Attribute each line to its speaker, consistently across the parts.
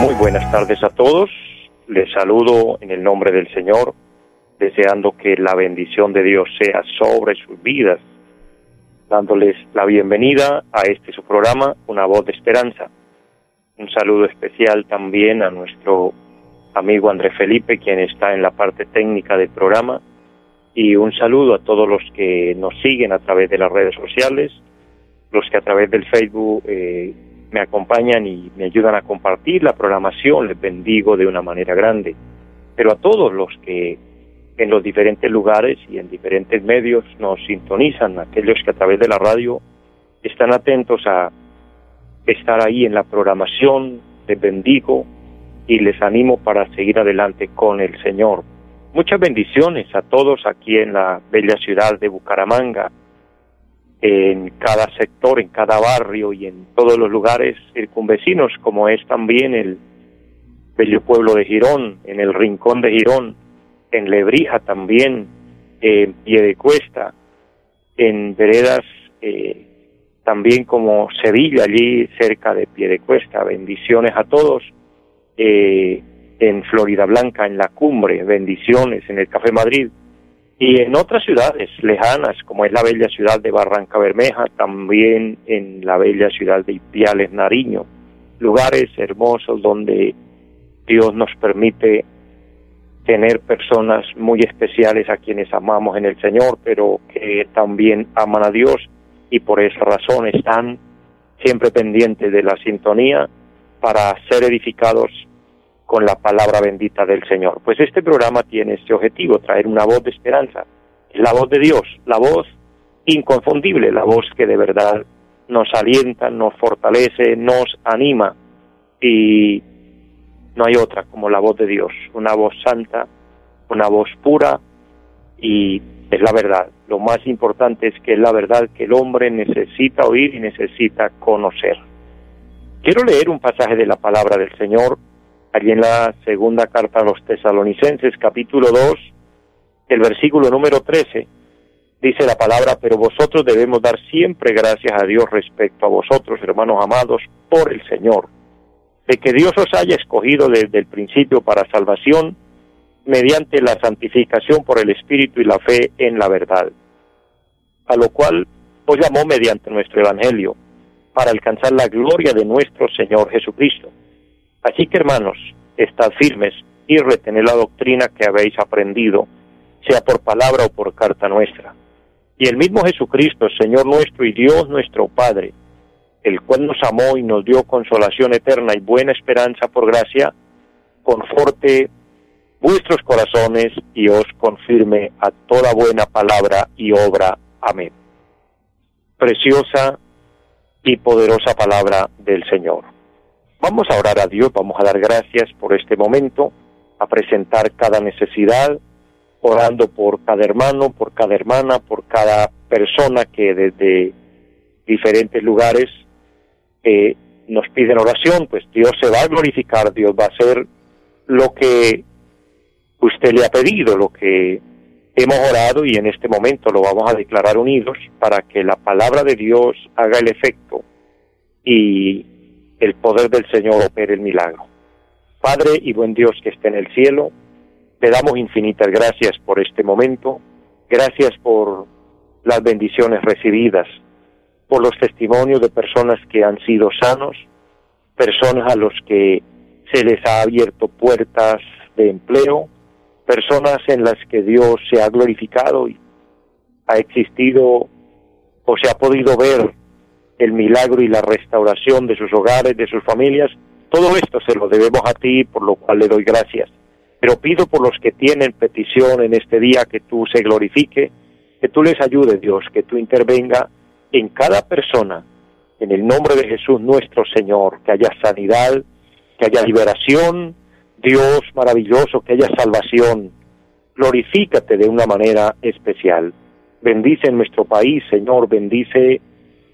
Speaker 1: Muy buenas tardes a todos. Les saludo en el nombre del Señor, deseando que la bendición de Dios sea sobre sus vidas, dándoles la bienvenida a este su programa, Una voz de esperanza. Un saludo especial también a nuestro amigo André Felipe, quien está en la parte técnica del programa, y un saludo a todos los que nos siguen a través de las redes sociales, los que a través del Facebook eh, me acompañan y me ayudan a compartir la programación, les bendigo de una manera grande. Pero a todos los que en los diferentes lugares y en diferentes medios nos sintonizan, aquellos que a través de la radio están atentos a estar ahí en la programación, les bendigo y les animo para seguir adelante con el Señor. Muchas bendiciones a todos aquí en la bella ciudad de Bucaramanga, en cada sector, en cada barrio y en todos los lugares circunvecinos, como es también el bello pueblo de Girón, en el rincón de Girón, en Lebrija también, en Piedecuesta, en veredas eh, también como Sevilla, allí cerca de Piedecuesta. Bendiciones a todos. Eh, en Florida Blanca, en la cumbre, bendiciones en el Café Madrid, y en otras ciudades lejanas, como es la bella ciudad de Barranca Bermeja, también en la bella ciudad de Ipiales, Nariño, lugares hermosos donde Dios nos permite tener personas muy especiales a quienes amamos en el Señor, pero que también aman a Dios y por esa razón están siempre pendientes de la sintonía para ser edificados con la palabra bendita del Señor. Pues este programa tiene este objetivo, traer una voz de esperanza, la voz de Dios, la voz inconfundible, la voz que de verdad nos alienta, nos fortalece, nos anima y no hay otra como la voz de Dios, una voz santa, una voz pura y es la verdad. Lo más importante es que es la verdad que el hombre necesita oír y necesita conocer. Quiero leer un pasaje de la palabra del Señor allí en la segunda carta a los tesalonicenses, capítulo 2, el versículo número 13, dice la palabra, pero vosotros debemos dar siempre gracias a Dios respecto a vosotros, hermanos amados, por el Señor, de que Dios os haya escogido desde el principio para salvación, mediante la santificación por el Espíritu y la fe en la verdad, a lo cual os llamó mediante nuestro Evangelio, para alcanzar la gloria de nuestro Señor Jesucristo Así que hermanos, estad firmes y retened la doctrina que habéis aprendido, sea por palabra o por carta nuestra. Y el mismo Jesucristo, Señor nuestro y Dios nuestro Padre, el cual nos amó y nos dio consolación eterna y buena esperanza por gracia, conforte vuestros corazones y os confirme a toda buena palabra y obra. Amén. Preciosa y poderosa palabra del Señor. Vamos a orar a Dios, vamos a dar gracias por este momento, a presentar cada necesidad, orando por cada hermano, por cada hermana, por cada persona que desde diferentes lugares eh, nos piden oración, pues Dios se va a glorificar, Dios va a hacer lo que usted le ha pedido, lo que hemos orado y en este momento lo vamos a declarar unidos para que la palabra de Dios haga el efecto y el poder del Señor opere el milagro. Padre y buen Dios que esté en el cielo, te damos infinitas gracias por este momento, gracias por las bendiciones recibidas, por los testimonios de personas que han sido sanos, personas a los que se les ha abierto puertas de empleo, personas en las que Dios se ha glorificado y ha existido o se ha podido ver el milagro y la restauración de sus hogares, de sus familias. Todo esto se lo debemos a ti, por lo cual le doy gracias. Pero pido por los que tienen petición en este día que tú se glorifique, que tú les ayudes, Dios, que tú intervenga en cada persona, en el nombre de Jesús nuestro Señor, que haya sanidad, que haya liberación, Dios maravilloso, que haya salvación. Glorifícate de una manera especial. Bendice nuestro país, Señor, bendice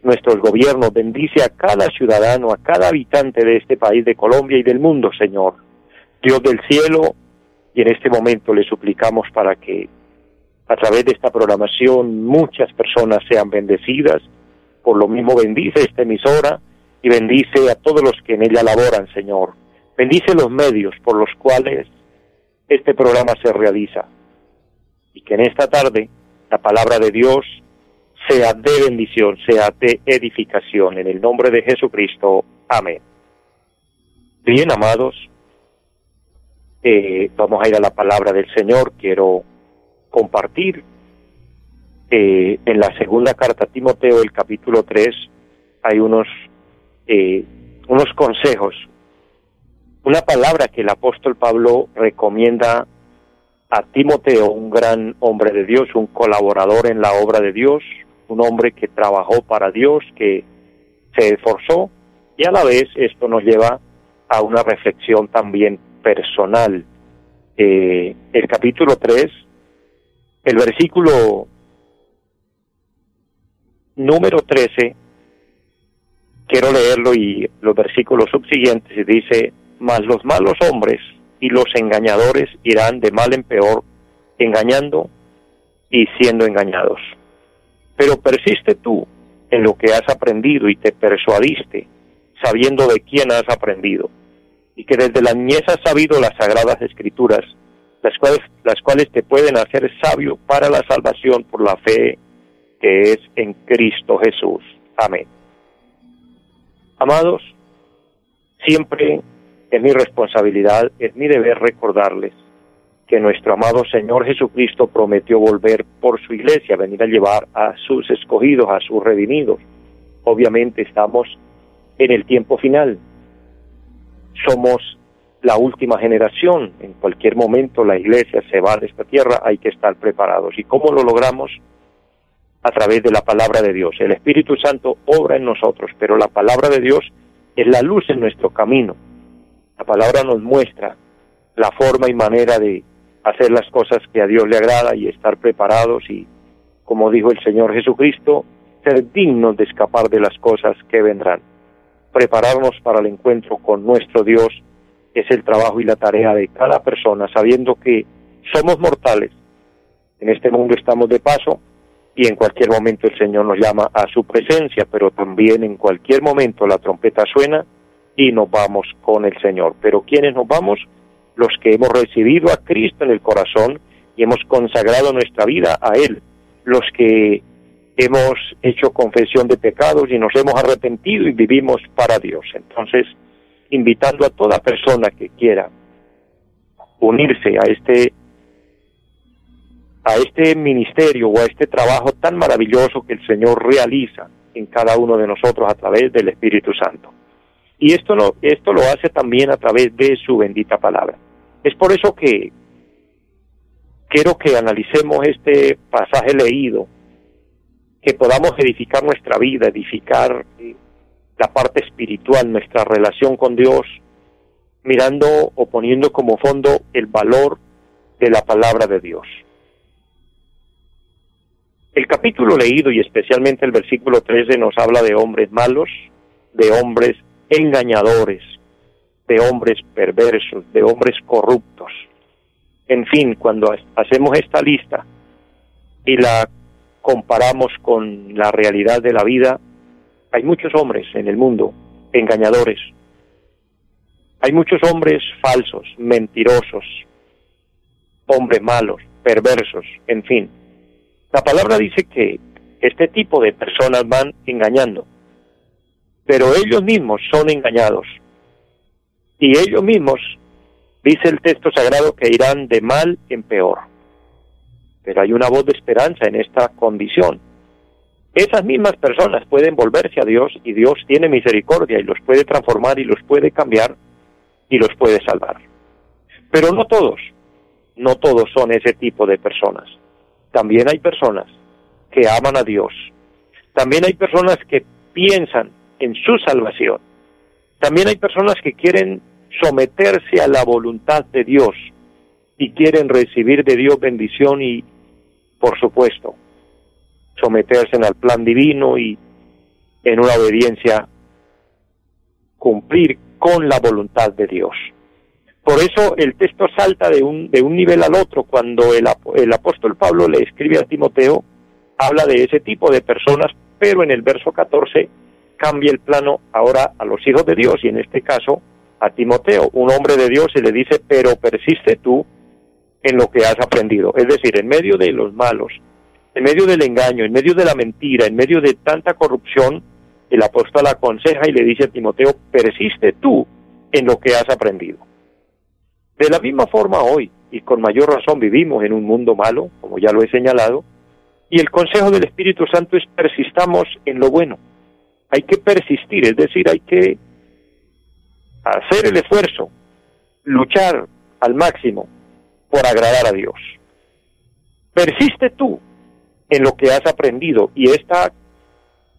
Speaker 1: nuestros gobiernos, bendice a cada ciudadano, a cada habitante de este país, de Colombia y del mundo, Señor. Dios del cielo, y en este momento le suplicamos para que a través de esta programación muchas personas sean bendecidas. Por lo mismo bendice esta emisora y bendice a todos los que en ella laboran, Señor. Bendice los medios por los cuales este programa se realiza. Y que en esta tarde la palabra de Dios sea de bendición, sea de edificación. En el nombre de Jesucristo. Amén. Bien, amados, eh, vamos a ir a la palabra del Señor. Quiero compartir eh, en la segunda carta a Timoteo, el capítulo 3, hay unos, eh, unos consejos, una palabra que el apóstol Pablo recomienda a Timoteo, un gran hombre de Dios, un colaborador en la obra de Dios, un hombre que trabajó para Dios, que se esforzó, y a la vez esto nos lleva a una reflexión también personal. Eh, el capítulo 3, el versículo número 13, quiero leerlo y los versículos subsiguientes, dice, mas los malos hombres y los engañadores irán de mal en peor, engañando y siendo engañados. Pero persiste tú en lo que has aprendido y te persuadiste, sabiendo de quién has aprendido, y que desde la niñez has sabido las sagradas escrituras, las cuales, las cuales te pueden hacer sabio para la salvación por la fe que es en Cristo Jesús. Amén. Amados, siempre es mi responsabilidad, es mi deber recordarles que nuestro amado Señor Jesucristo prometió volver por su iglesia, venir a llevar a sus escogidos, a sus redimidos. Obviamente estamos en el tiempo final. Somos la última generación. En cualquier momento la iglesia se va de esta tierra, hay que estar preparados. ¿Y cómo lo logramos? A través de la palabra de Dios. El Espíritu Santo obra en nosotros, pero la palabra de Dios es la luz en nuestro camino. La palabra nos muestra la forma y manera de hacer las cosas que a Dios le agrada y estar preparados y, como dijo el Señor Jesucristo, ser dignos de escapar de las cosas que vendrán. Prepararnos para el encuentro con nuestro Dios es el trabajo y la tarea de cada persona, sabiendo que somos mortales. En este mundo estamos de paso y en cualquier momento el Señor nos llama a su presencia, pero también en cualquier momento la trompeta suena y nos vamos con el Señor. Pero ¿quiénes nos vamos? Los que hemos recibido a Cristo en el corazón y hemos consagrado nuestra vida a Él. Los que hemos hecho confesión de pecados y nos hemos arrepentido y vivimos para Dios. Entonces, invitando a toda persona que quiera unirse a este a este ministerio o a este trabajo tan maravilloso que el Señor realiza en cada uno de nosotros a través del Espíritu Santo. Y esto lo, esto lo hace también a través de su bendita palabra. Es por eso que quiero que analicemos este pasaje leído, que podamos edificar nuestra vida, edificar la parte espiritual, nuestra relación con Dios, mirando o poniendo como fondo el valor de la palabra de Dios. El capítulo leído y especialmente el versículo 13 nos habla de hombres malos, de hombres engañadores, de hombres perversos, de hombres corruptos. En fin, cuando hacemos esta lista y la comparamos con la realidad de la vida, hay muchos hombres en el mundo engañadores. Hay muchos hombres falsos, mentirosos, hombres malos, perversos, en fin. La palabra dice que este tipo de personas van engañando pero ellos mismos son engañados. Y ellos mismos, dice el texto sagrado, que irán de mal en peor. Pero hay una voz de esperanza en esta condición. Esas mismas personas pueden volverse a Dios y Dios tiene misericordia y los puede transformar y los puede cambiar y los puede salvar. Pero no todos, no todos son ese tipo de personas. También hay personas que aman a Dios, También hay personas que piensan en su salvación. También hay personas que quieren someterse a la voluntad de Dios y quieren recibir de Dios bendición y, por supuesto, someterse al plan divino y en una obediencia cumplir con la voluntad de Dios. Por eso el texto salta de un, de un nivel al otro cuando el, el apóstol Pablo le escribe a Timoteo, habla de ese tipo de personas, pero en el verso 14 cambia el plano ahora a los hijos de Dios y en este caso a Timoteo, un hombre de Dios, y le dice, pero persiste tú en lo que has aprendido. Es decir, en medio de los malos, en medio del engaño, en medio de la mentira, en medio de tanta corrupción, el apóstol aconseja y le dice a Timoteo, persiste tú en lo que has aprendido. De la misma forma hoy, y con mayor razón vivimos en un mundo malo, como ya lo he señalado, y el consejo del Espíritu Santo es persistamos en lo bueno. Hay que persistir, es decir, hay que hacer el esfuerzo, luchar al máximo por agradar a Dios. Persiste tú en lo que has aprendido y esta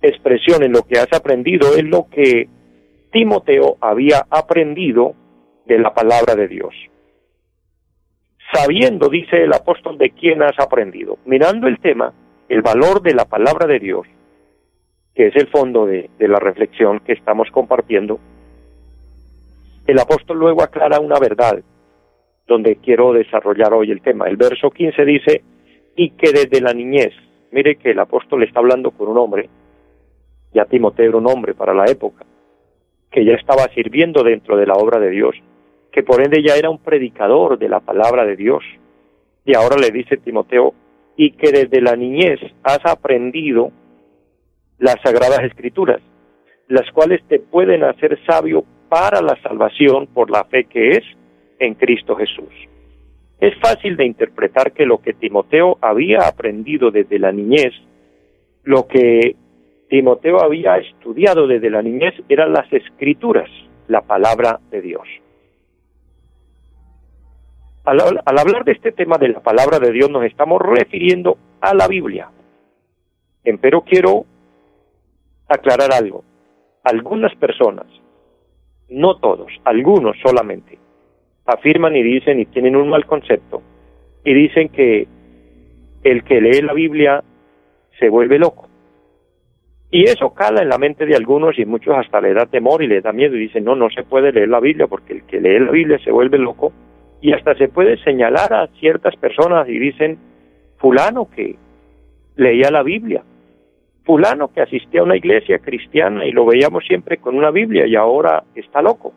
Speaker 1: expresión en lo que has aprendido es lo que Timoteo había aprendido de la palabra de Dios. Sabiendo, dice el apóstol, de quién has aprendido. Mirando el tema, el valor de la palabra de Dios, que es el fondo de, de la reflexión que estamos compartiendo, el apóstol luego aclara una verdad donde quiero desarrollar hoy el tema. El verso 15 dice, y que desde la niñez, mire que el apóstol está hablando con un hombre, ya Timoteo era un hombre para la época, que ya estaba sirviendo dentro de la obra de Dios, que por ende ya era un predicador de la palabra de Dios. Y ahora le dice Timoteo, y que desde la niñez has aprendido las sagradas escrituras, las cuales te pueden hacer sabio para la salvación por la fe que es en Cristo Jesús. Es fácil de interpretar que lo que Timoteo había aprendido desde la niñez, lo que Timoteo había estudiado desde la niñez eran las escrituras, la palabra de Dios. Al, hablar de este tema de la palabra de Dios nos estamos refiriendo a la Biblia. Pero quiero aclarar algo. Algunas personas, no todos, algunos solamente, afirman y dicen y tienen un mal concepto y dicen que el que lee la Biblia se vuelve loco. Y eso cala en la mente de algunos y muchos hasta le da temor y le da miedo y dicen, no, no se puede leer la Biblia porque el que lee la Biblia se vuelve loco y hasta se puede señalar a ciertas personas y dicen, fulano que leía la Biblia, fulano que asistía a una iglesia cristiana y lo veíamos siempre con una Biblia y ahora está loco.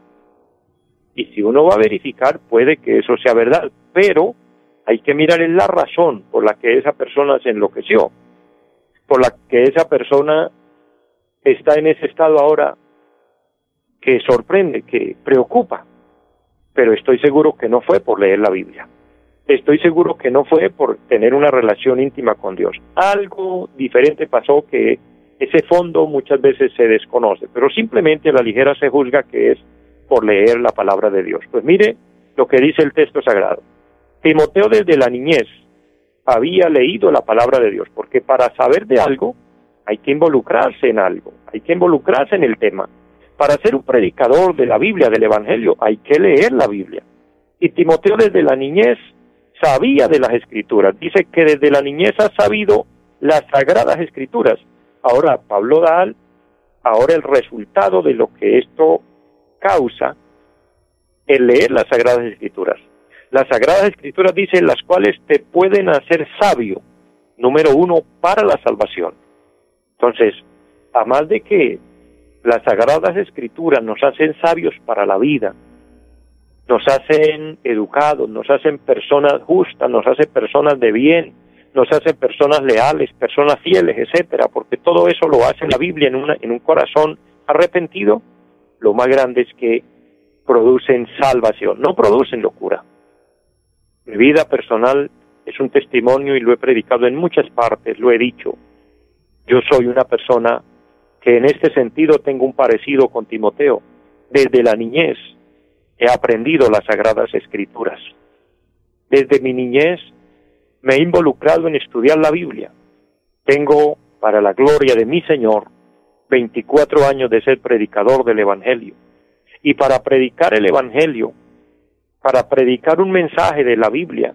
Speaker 1: Y si uno va a verificar, puede que eso sea verdad, pero hay que mirar en la razón por la que esa persona se enloqueció, por la que esa persona está en ese estado ahora que sorprende, que preocupa. Pero estoy seguro que no fue por leer la Biblia. Estoy seguro que no fue por tener una relación íntima con Dios. Algo diferente pasó que ese fondo muchas veces se desconoce, pero simplemente la ligera se juzga que es por leer la palabra de Dios. Pues mire lo que dice el texto sagrado. Timoteo desde la niñez había leído la palabra de Dios, porque para saber de algo hay que involucrarse en algo, hay que involucrarse en el tema. Para ser un predicador de la Biblia, del Evangelio, hay que leer la Biblia. Y Timoteo desde la niñez sabía de las escrituras. Dice que desde la niñez ha sabido las sagradas escrituras. Ahora Pablo da ahora el resultado de lo que esto causa el leer las Sagradas Escrituras. Las Sagradas Escrituras dicen las cuales te pueden hacer sabio, número uno, para la salvación. Entonces, a más de que las Sagradas Escrituras nos hacen sabios para la vida, nos hacen educados, nos hacen personas justas, nos hacen personas de bien, nos hacen personas leales, personas fieles, etcétera, porque todo eso lo hace la Biblia en, una, en un corazón arrepentido lo más grande es que producen salvación, no producen locura. Mi vida personal es un testimonio y lo he predicado en muchas partes, lo he dicho. Yo soy una persona que en este sentido tengo un parecido con Timoteo. Desde la niñez he aprendido las sagradas escrituras. Desde mi niñez me he involucrado en estudiar la Biblia. Tengo para la gloria de mi Señor, 24 años de ser predicador del Evangelio. Y para predicar el Evangelio, para predicar un mensaje de la Biblia,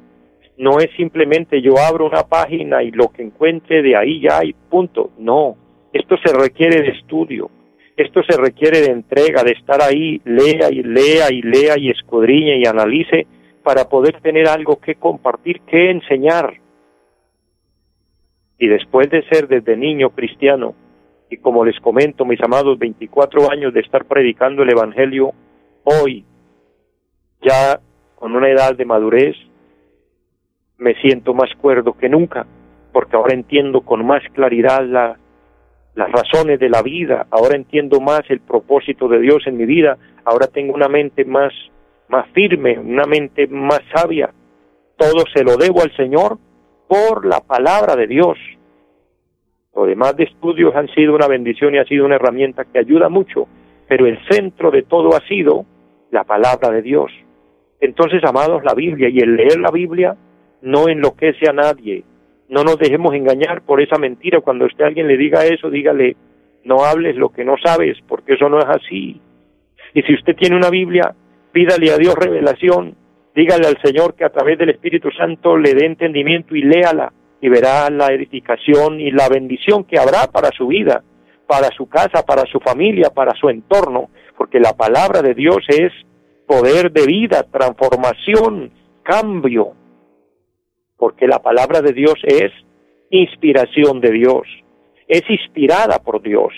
Speaker 1: no es simplemente yo abro una página y lo que encuentre de ahí ya hay punto. No, esto se requiere de estudio, esto se requiere de entrega, de estar ahí, lea y lea y lea y escudriñe y analice para poder tener algo que compartir, que enseñar. Y después de ser desde niño cristiano, y como les comento, mis amados, 24 años de estar predicando el Evangelio, hoy, ya con una edad de madurez, me siento más cuerdo que nunca, porque ahora entiendo con más claridad la, las razones de la vida, ahora entiendo más el propósito de Dios en mi vida, ahora tengo una mente más, más firme, una mente más sabia. Todo se lo debo al Señor por la palabra de Dios. Los demás de estudios han sido una bendición y ha sido una herramienta que ayuda mucho, pero el centro de todo ha sido la palabra de Dios. Entonces, amados, la Biblia y el leer la Biblia no enloquece a nadie. No nos dejemos engañar por esa mentira. Cuando usted alguien le diga eso, dígale, no hables lo que no sabes, porque eso no es así. Y si usted tiene una Biblia, pídale a Dios revelación, dígale al Señor que a través del Espíritu Santo le dé entendimiento y léala y verá la edificación y la bendición que habrá para su vida, para su casa, para su familia, para su entorno, porque la palabra de Dios es poder de vida, transformación, cambio porque la palabra de Dios es inspiración de Dios, es inspirada por Dios.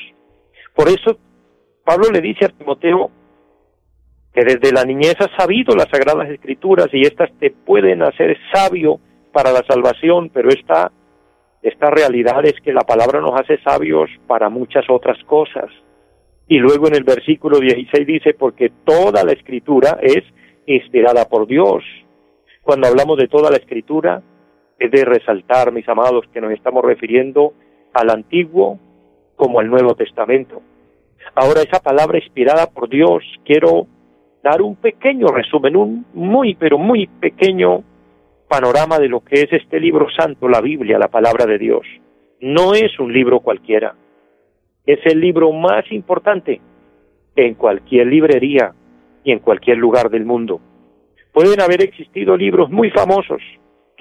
Speaker 1: Por eso Pablo le dice a Timoteo que desde la niñez has sabido las sagradas escrituras y éstas te pueden hacer sabio para la salvación, pero esta, esta realidad es que la palabra nos hace sabios para muchas otras cosas. Y luego en el versículo 16 dice, porque toda la escritura es inspirada por Dios. Cuando hablamos de toda la escritura, es de resaltar, mis amados, que nos estamos refiriendo al Antiguo como al Nuevo Testamento. Ahora esa palabra inspirada por Dios, quiero dar un pequeño resumen, un muy, pero muy pequeño panorama de lo que es este libro santo, la Biblia, la palabra de Dios. No es un libro cualquiera, es el libro más importante en cualquier librería y en cualquier lugar del mundo. Pueden haber existido libros muy famosos,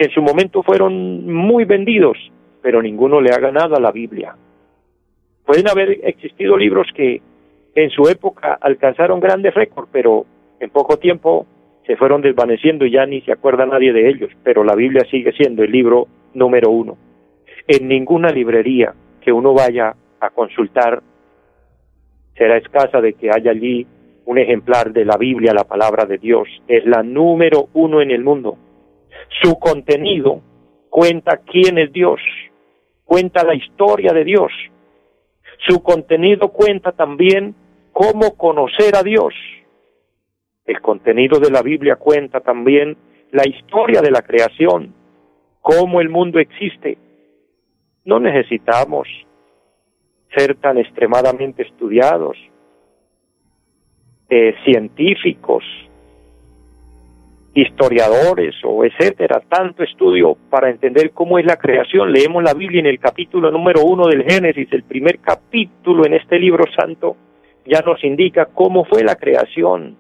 Speaker 1: en su momento fueron muy vendidos, pero ninguno le ha ganado a la Biblia. Pueden haber existido libros que en su época alcanzaron grandes récords, pero en poco tiempo se fueron desvaneciendo y ya ni se acuerda nadie de ellos, pero la Biblia sigue siendo el libro número uno. En ninguna librería que uno vaya a consultar será escasa de que haya allí un ejemplar de la Biblia, la palabra de Dios. Es la número uno en el mundo. Su contenido cuenta quién es Dios, cuenta la historia de Dios. Su contenido cuenta también cómo conocer a Dios. El contenido de la Biblia cuenta también la historia de la creación, cómo el mundo existe. No necesitamos ser tan extremadamente estudiados, eh, científicos, historiadores o etcétera, tanto estudio para entender cómo es la creación. Leemos la Biblia en el capítulo número uno del Génesis, el primer capítulo en este libro santo, ya nos indica cómo fue la creación.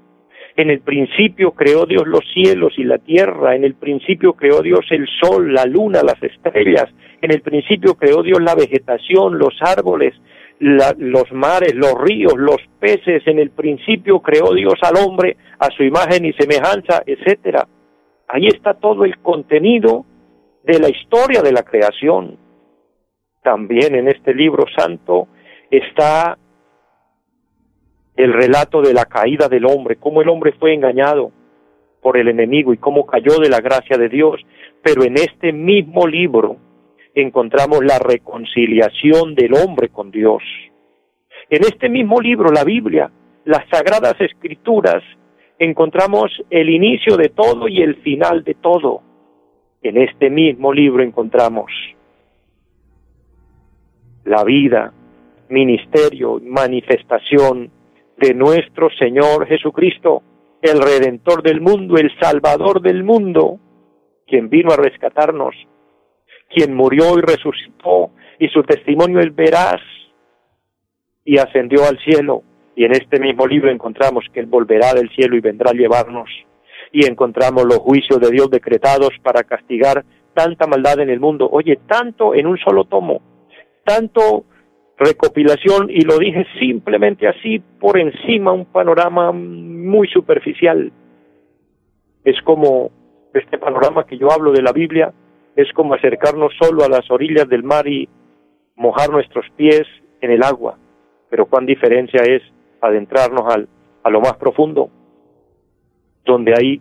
Speaker 1: En el principio creó Dios los cielos y la tierra, en el principio creó Dios el sol, la luna, las estrellas, en el principio creó Dios la vegetación, los árboles, los mares, los ríos, los peces, en el principio creó Dios al hombre a su imagen y semejanza, etcétera. Ahí está todo el contenido de la historia de la creación. También en este libro santo está el relato de la caída del hombre, cómo el hombre fue engañado por el enemigo y cómo cayó de la gracia de Dios. Pero en este mismo libro encontramos la reconciliación del hombre con Dios. En este mismo libro, la Biblia, las sagradas escrituras, encontramos el inicio de todo y el final de todo. En este mismo libro encontramos la vida, ministerio, manifestación de nuestro Señor Jesucristo, el Redentor del mundo, el Salvador del mundo, quien vino a rescatarnos quien murió y resucitó y su testimonio es veraz y ascendió al cielo. Y en este mismo libro encontramos que Él volverá del cielo y vendrá a llevarnos. Y encontramos los juicios de Dios decretados para castigar tanta maldad en el mundo. Oye, tanto en un solo tomo, tanto recopilación, y lo dije simplemente así por encima, un panorama muy superficial. Es como este panorama que yo hablo de la Biblia, es como acercarnos solo a las orillas del mar y mojar nuestros pies en el agua. Pero cuán diferencia es adentrarnos al, a lo más profundo, donde hay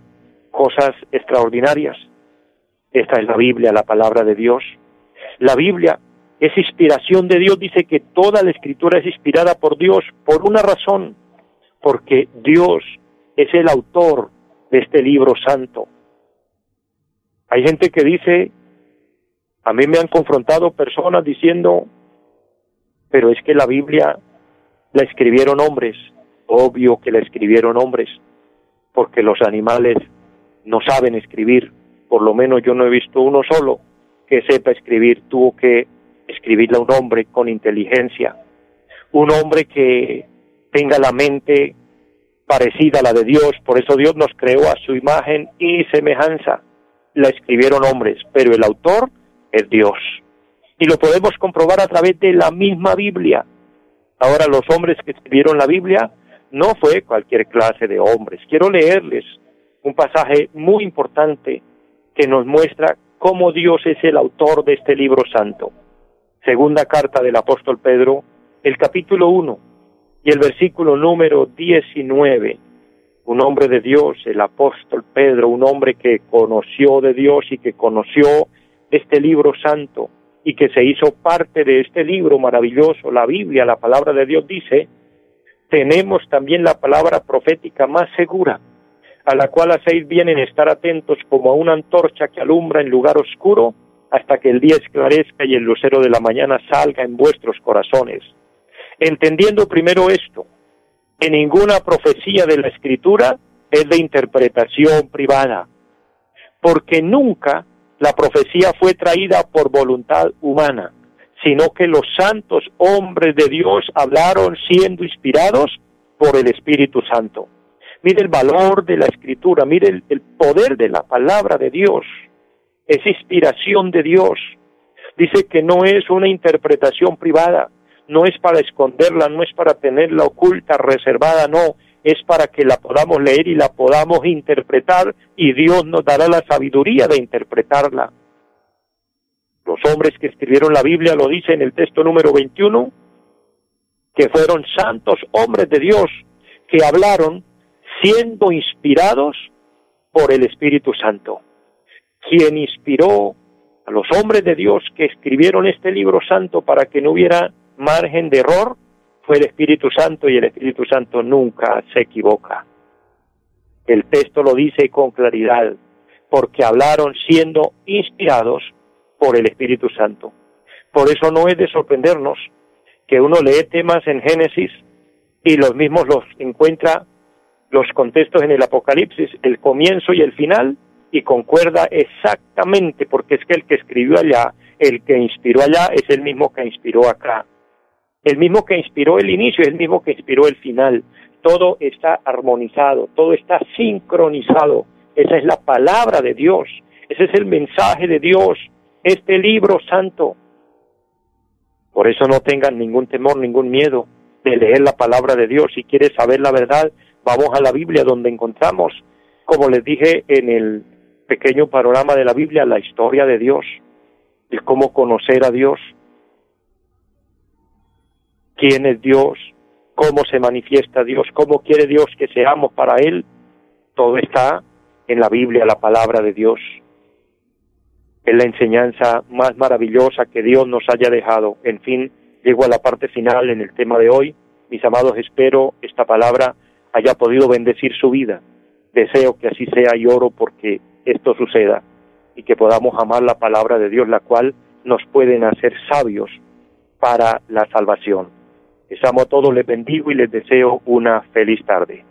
Speaker 1: cosas extraordinarias. Esta es la Biblia, la palabra de Dios. La Biblia es inspiración de Dios, dice que toda la escritura es inspirada por Dios por una razón, porque Dios es el autor de este libro santo. Hay gente que dice, a mí me han confrontado personas diciendo, pero es que la Biblia la escribieron hombres, obvio que la escribieron hombres, porque los animales no saben escribir, por lo menos yo no he visto uno solo que sepa escribir, tuvo que escribirla un hombre con inteligencia, un hombre que tenga la mente parecida a la de Dios, por eso Dios nos creó a su imagen y semejanza. La escribieron hombres, pero el autor es Dios. Y lo podemos comprobar a través de la misma Biblia. Ahora los hombres que escribieron la Biblia no fue cualquier clase de hombres. Quiero leerles un pasaje muy importante que nos muestra cómo Dios es el autor de este libro santo. Segunda carta del apóstol Pedro, el capítulo 1 y el versículo número 19. Un hombre de Dios, el apóstol Pedro, un hombre que conoció de Dios y que conoció este libro santo, y que se hizo parte de este libro maravilloso, la Biblia, la palabra de Dios dice, tenemos también la palabra profética más segura, a la cual hacéis bien en estar atentos como a una antorcha que alumbra en lugar oscuro hasta que el día esclarezca y el lucero de la mañana salga en vuestros corazones. Entendiendo primero esto, que ninguna profecía de la escritura es de interpretación privada, porque nunca la profecía fue traída por voluntad humana, sino que los santos hombres de Dios hablaron siendo inspirados por el Espíritu Santo. Mire el valor de la escritura, mire el, poder de la palabra de Dios. Es inspiración de Dios. Dice que no es una interpretación privada, no es para esconderla, no es para tenerla oculta, reservada, no, es para que la podamos leer y la podamos interpretar y Dios nos dará la sabiduría de interpretarla. Los hombres que escribieron la Biblia lo dice en el texto número 21, que fueron santos hombres de Dios que hablaron siendo inspirados por el Espíritu Santo. Quien inspiró a los hombres de Dios que escribieron este libro santo para que no hubiera margen de error el Espíritu Santo y el Espíritu Santo nunca se equivoca. El texto lo dice con claridad, porque hablaron siendo inspirados por el Espíritu Santo. Por eso no es de sorprendernos que uno lee temas en Génesis y los mismos los encuentra los contextos en el Apocalipsis, el comienzo y el final, y concuerda exactamente, porque es que el que escribió allá, el que inspiró allá, es el mismo que inspiró acá. El mismo que inspiró el inicio el mismo que inspiró el final. Todo está armonizado, todo está sincronizado. Esa es la palabra de Dios, ese es el mensaje de Dios, este libro santo. Por eso no tengan ningún temor, ningún miedo de leer la palabra de Dios. Si quieres saber la verdad, vamos a la Biblia donde encontramos, como les dije en el pequeño panorama de la Biblia, la historia de Dios, y cómo conocer a Dios, quién es Dios, cómo se manifiesta Dios, cómo quiere Dios que seamos para Él, todo está en la Biblia, la palabra de Dios. Es la enseñanza más maravillosa que Dios nos haya dejado. En fin, llego a la parte final en el tema de hoy. Mis amados, espero esta palabra haya podido bendecir su vida. Deseo que así sea y oro porque esto suceda y que podamos amar la palabra de Dios, la cual nos pueden hacer sabios para la salvación. Les amo a todos, les bendigo y les deseo una feliz tarde.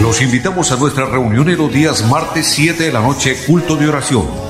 Speaker 2: Los invitamos a nuestra reunión en los días martes 7 de la noche, culto de oración